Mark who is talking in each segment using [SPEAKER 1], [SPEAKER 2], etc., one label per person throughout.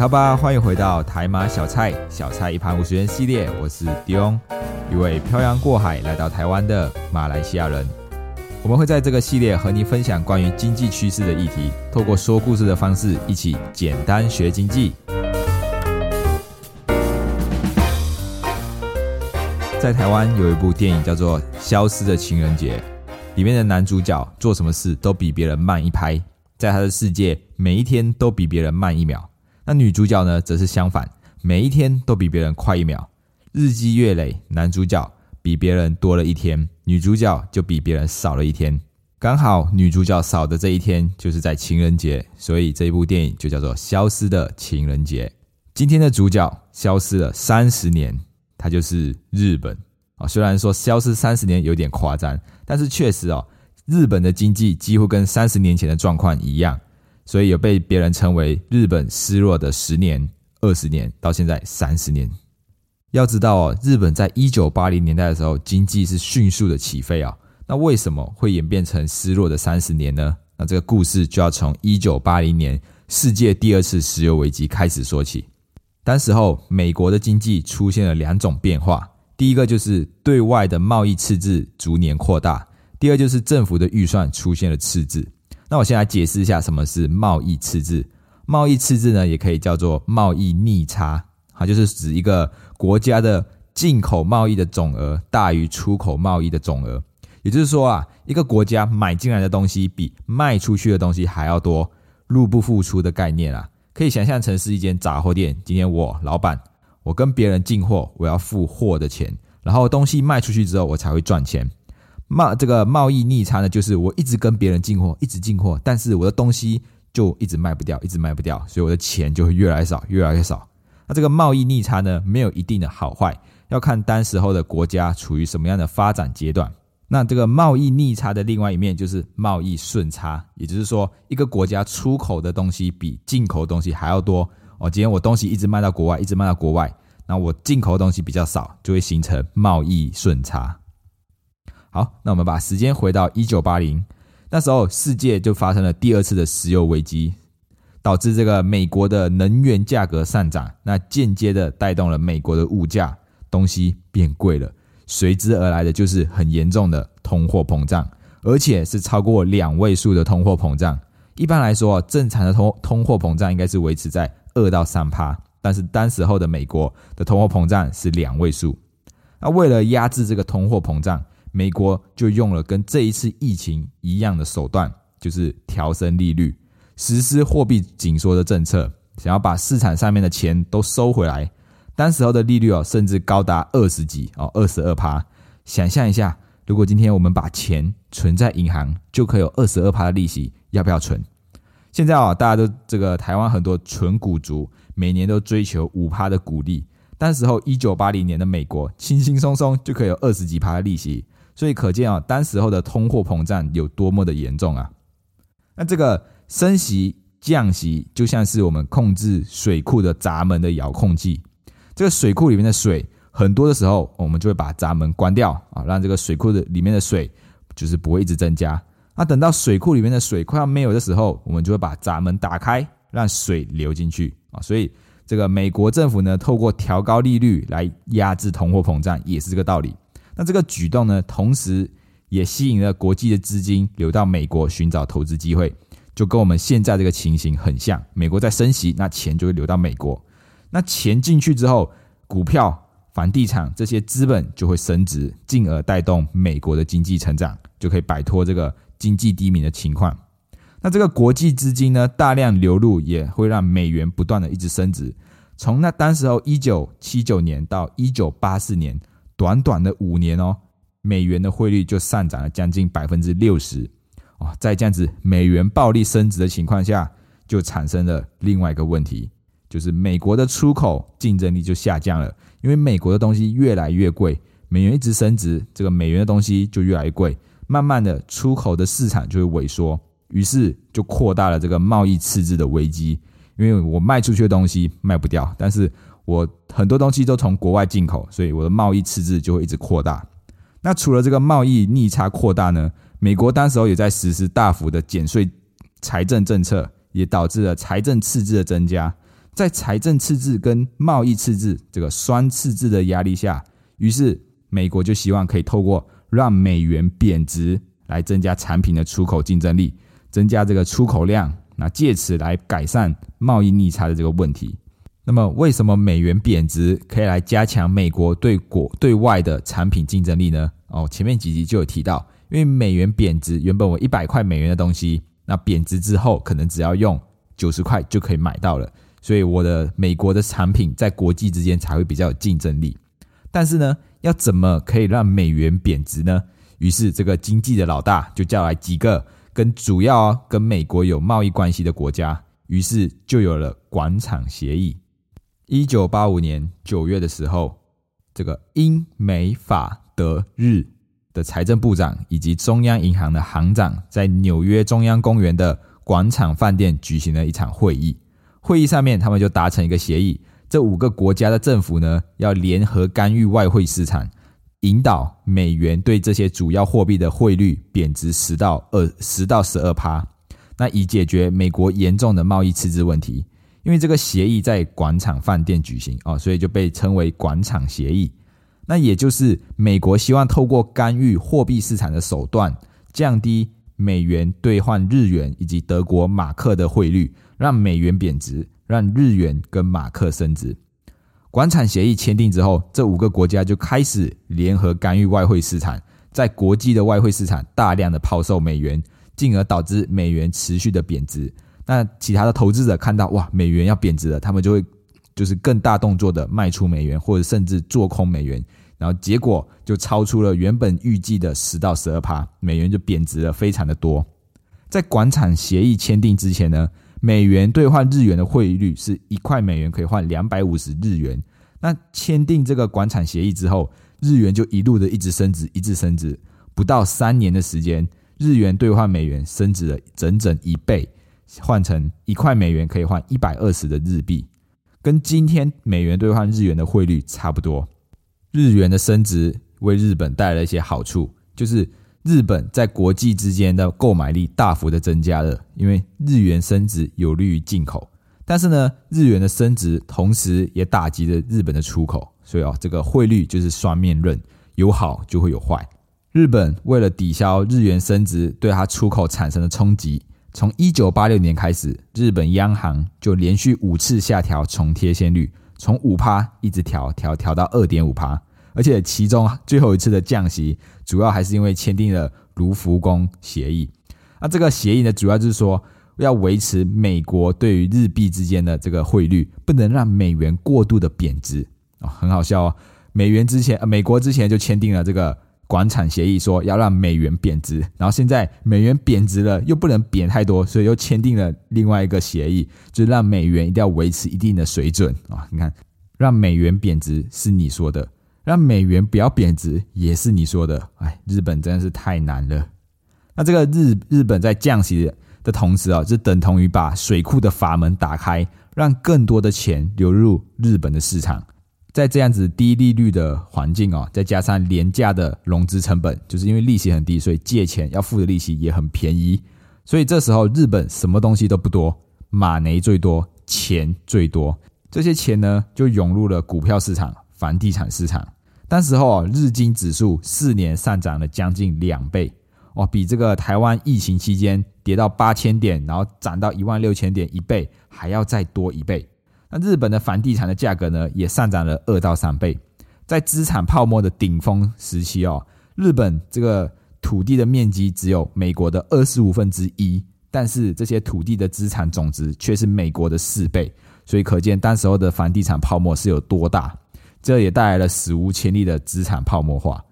[SPEAKER 1] 卡巴，欢迎回到台马小菜，小菜一盘五十元系列。我是迪翁，一位漂洋过海来到台湾的马来西亚人。我们会在这个系列和你分享关于经济趋势的议题，透过说故事的方式，一起简单学经济。在台湾有一部电影叫做《消失的情人节》，里面的男主角做什么事都比别人慢一拍，在他的世界，每一天都比别人慢一秒。那女主角呢，则是相反，每一天都比别人快一秒。日积月累，男主角比别人多了一天，女主角就比别人少了一天。刚好女主角少的这一天就是在情人节，所以这一部电影就叫做《消失的情人节》。今天的主角消失了三十年，他就是日本啊。虽然说消失三十年有点夸张，但是确实哦，日本的经济几乎跟三十年前的状况一样。所以也被别人称为日本失落的十年、二十年，到现在三十年。要知道哦，日本在一九八零年代的时候，经济是迅速的起飞啊。那为什么会演变成失落的三十年呢？那这个故事就要从一九八零年世界第二次石油危机开始说起。当时候，美国的经济出现了两种变化：第一个就是对外的贸易赤字逐年扩大；第二就是政府的预算出现了赤字。那我先来解释一下什么是贸易赤字。贸易赤字呢，也可以叫做贸易逆差，它就是指一个国家的进口贸易的总额大于出口贸易的总额。也就是说啊，一个国家买进来的东西比卖出去的东西还要多，入不敷出的概念啊，可以想象成是一间杂货店。今天我老板，我跟别人进货，我要付货的钱，然后东西卖出去之后，我才会赚钱。贸这个贸易逆差呢，就是我一直跟别人进货，一直进货，但是我的东西就一直卖不掉，一直卖不掉，所以我的钱就会越来越少，越来越少。那这个贸易逆差呢，没有一定的好坏，要看当时候的国家处于什么样的发展阶段。那这个贸易逆差的另外一面就是贸易顺差，也就是说，一个国家出口的东西比进口的东西还要多。哦，今天我东西一直卖到国外，一直卖到国外，那我进口的东西比较少，就会形成贸易顺差。好，那我们把时间回到一九八零，那时候世界就发生了第二次的石油危机，导致这个美国的能源价格上涨，那间接的带动了美国的物价，东西变贵了，随之而来的就是很严重的通货膨胀，而且是超过两位数的通货膨胀。一般来说，正常的通通货膨胀应该是维持在二到三趴，但是当时候的美国的通货膨胀是两位数。那为了压制这个通货膨胀，美国就用了跟这一次疫情一样的手段，就是调升利率，实施货币紧缩的政策，想要把市场上面的钱都收回来。当时候的利率哦，甚至高达二十几哦，二十二趴。想象一下，如果今天我们把钱存在银行，就可以有二十二趴的利息，要不要存？现在啊，大家都这个台湾很多纯股族，每年都追求五趴的股利。当时候一九八零年的美国，轻轻松松就可以有二十几趴的利息。所以可见啊，当时候的通货膨胀有多么的严重啊！那这个升息降息就像是我们控制水库的闸门的遥控器。这个水库里面的水很多的时候，我们就会把闸门关掉啊，让这个水库的里面的水就是不会一直增加。那等到水库里面的水快要没有的时候，我们就会把闸门打开，让水流进去啊。所以这个美国政府呢，透过调高利率来压制通货膨胀，也是这个道理。那这个举动呢，同时也吸引了国际的资金流到美国寻找投资机会，就跟我们现在这个情形很像。美国在升息，那钱就会流到美国。那钱进去之后，股票、房地产这些资本就会升值，进而带动美国的经济成长，就可以摆脱这个经济低迷的情况。那这个国际资金呢，大量流入，也会让美元不断的一直升值。从那当时候一九七九年到一九八四年。短短的五年哦，美元的汇率就上涨了将近百分之六十哦，在这样子美元暴力升值的情况下，就产生了另外一个问题，就是美国的出口竞争力就下降了，因为美国的东西越来越贵，美元一直升值，这个美元的东西就越来越贵，慢慢的出口的市场就会萎缩，于是就扩大了这个贸易赤字的危机，因为我卖出去的东西卖不掉，但是我很多东西都从国外进口，所以我的贸易赤字就会一直扩大。那除了这个贸易逆差扩大呢？美国当时候也在实施大幅的减税财政政策。也导致了财政赤字的增加，在财政赤字跟贸易赤字这个双赤字的压力下，于是美国就希望可以透过让美元贬值来增加产品的出口竞争力，增加这个出口量，那借此来改善贸易逆差的这个问题。那么，为什么美元贬值可以来加强美国对国对外的产品竞争力呢？哦，前面几集就有提到，因为美元贬值，原本我一百块美元的东西。那贬值之后，可能只要用九十块就可以买到了，所以我的美国的产品在国际之间才会比较有竞争力。但是呢，要怎么可以让美元贬值呢？于是这个经济的老大就叫来几个跟主要跟美国有贸易关系的国家，于是就有了广场协议。一九八五年九月的时候，这个英美法德日。的财政部长以及中央银行的行长在纽约中央公园的广场饭店举行了一场会议。会议上面，他们就达成一个协议：这五个国家的政府呢，要联合干预外汇市场，引导美元对这些主要货币的汇率贬值十到二十到十二趴，那以解决美国严重的贸易赤字问题。因为这个协议在广场饭店举行哦，所以就被称为广场协议。那也就是美国希望透过干预货币市场的手段，降低美元兑换日元以及德国马克的汇率，让美元贬值，让日元跟马克升值。广场协议签订之后，这五个国家就开始联合干预外汇市场，在国际的外汇市场大量的抛售美元，进而导致美元持续的贬值。那其他的投资者看到哇，美元要贬值了，他们就会就是更大动作的卖出美元，或者甚至做空美元。然后结果就超出了原本预计的十到十二趴，美元就贬值了非常的多。在广场协议签订之前呢，美元兑换日元的汇率是一块美元可以换两百五十日元。那签订这个广场协议之后，日元就一路的一直升值，一直升值，不到三年的时间，日元兑换美元升值了整整一倍，换成一块美元可以换一百二十的日币，跟今天美元兑换日元的汇率差不多。日元的升值为日本带来了一些好处，就是日本在国际之间的购买力大幅的增加了，因为日元升值有利于进口。但是呢，日元的升值同时也打击了日本的出口，所以啊，这个汇率就是双面刃，有好就会有坏。日本为了抵消日元升值对它出口产生的冲击，从一九八六年开始，日本央行就连续五次下调重贴现率。从五趴一直调调调到二点五趴，而且其中最后一次的降息，主要还是因为签订了卢浮宫协议。那这个协议呢，主要就是说要维持美国对于日币之间的这个汇率，不能让美元过度的贬值啊，很好笑哦。美元之前，美国之前就签订了这个。广场协议说要让美元贬值，然后现在美元贬值了，又不能贬太多，所以又签订了另外一个协议，就是让美元一定要维持一定的水准啊！你看，让美元贬值是你说的，让美元不要贬值也是你说的。哎，日本真的是太难了。那这个日日本在降息的同时啊，就等同于把水库的阀门打开，让更多的钱流入日本的市场。在这样子低利率的环境哦，再加上廉价的融资成本，就是因为利息很低，所以借钱要付的利息也很便宜。所以这时候日本什么东西都不多，马内最多，钱最多。这些钱呢，就涌入了股票市场、房地产市场。当时候啊，日经指数四年上涨了将近两倍，哦，比这个台湾疫情期间跌到八千点，然后涨到一万六千点一倍还要再多一倍。那日本的房地产的价格呢，也上涨了二到三倍。在资产泡沫的顶峰时期哦，日本这个土地的面积只有美国的二十五分之一，但是这些土地的资产总值却是美国的四倍，所以可见当时候的房地产泡沫是有多大。这也带来了史无前例的资产泡沫化。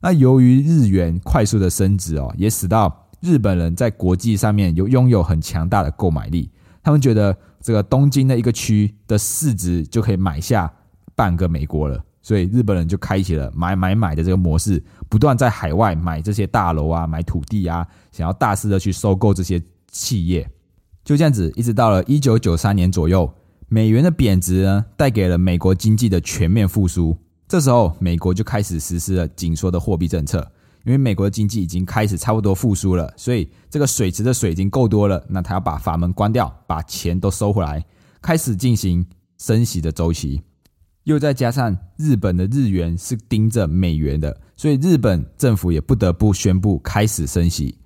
[SPEAKER 1] 那由于日元快速的升值哦，也使到日本人在国际上面有拥有很强大的购买力，他们觉得这个东京的一个区的市值就可以买下半个美国了，所以日本人就开启了买买买的这个模式，不断在海外买这些大楼啊、买土地啊，想要大肆的去收购这些企业。就这样子，一直到了一九九三年左右，美元的贬值呢，带给了美国经济的全面复苏。这时候，美国就开始实施了紧缩的货币政策，因为美国的经济已经开始差不多复苏了，所以这个水池的水已经够多了，那他要把阀门关掉，把钱都收回来，开始进行升息的周期。又再加上日本的日元是盯着美元的，所以日本政府也不得不宣布开始升息。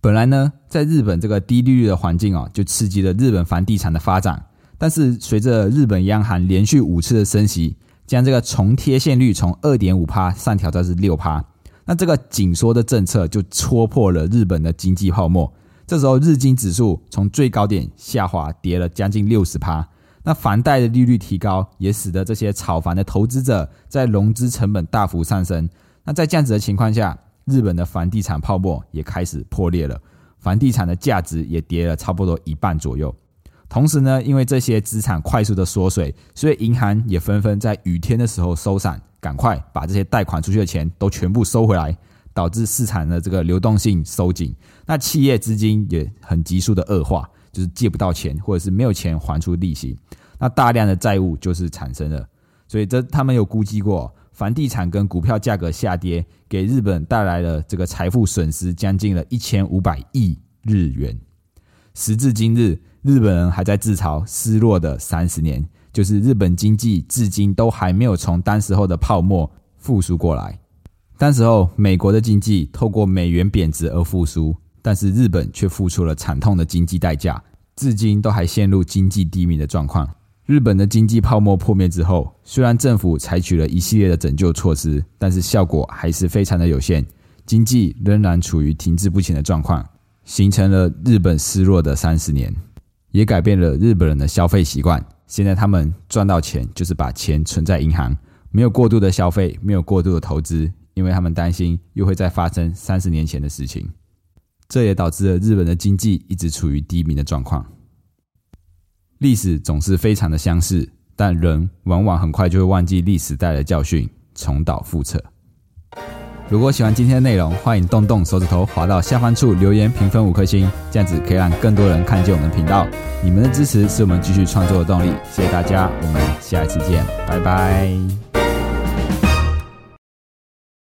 [SPEAKER 1] 本来呢，在日本这个低利率的环境啊，就刺激了日本房地产的发展。但是随着日本央行连续五次的升息，将这个重贴现率从二点五趴上调到是六趴，那这个紧缩的政策就戳破了日本的经济泡沫。这时候日经指数从最高点下滑，跌了将近六十趴。那房贷的利率提高，也使得这些炒房的投资者在融资成本大幅上升。那在这样子的情况下，日本的房地产泡沫也开始破裂了，房地产的价值也跌了差不多一半左右。同时呢，因为这些资产快速的缩水，所以银行也纷纷在雨天的时候收伞，赶快把这些贷款出去的钱都全部收回来，导致市场的这个流动性收紧。那企业资金也很急速的恶化，就是借不到钱，或者是没有钱还出利息，那大量的债务就是产生了。所以这他们有估计过。房地产跟股票价格下跌，给日本带来了这个财富损失将近了一千五百亿日元。时至今日，日本人还在自嘲失落的三十年，就是日本经济至今都还没有从当时候的泡沫复苏过来。当时候，美国的经济透过美元贬值而复苏，但是日本却付出了惨痛的经济代价，至今都还陷入经济低迷的状况。日本的经济泡沫破灭之后，虽然政府采取了一系列的拯救措施，但是效果还是非常的有限，经济仍然处于停滞不前的状况，形成了日本失落的三十年，也改变了日本人的消费习惯。现在他们赚到钱就是把钱存在银行，没有过度的消费，没有过度的投资，因为他们担心又会再发生三十年前的事情。这也导致了日本的经济一直处于低迷的状况。历史总是非常的相似，但人往往很快就会忘记历史带来的教训，重蹈覆辙。如果喜欢今天的内容，欢迎动动手指头滑到下方处留言评分五颗星，这样子可以让更多人看见我们的频道。你们的支持是我们继续创作的动力，谢谢大家，我们下一次见，拜拜。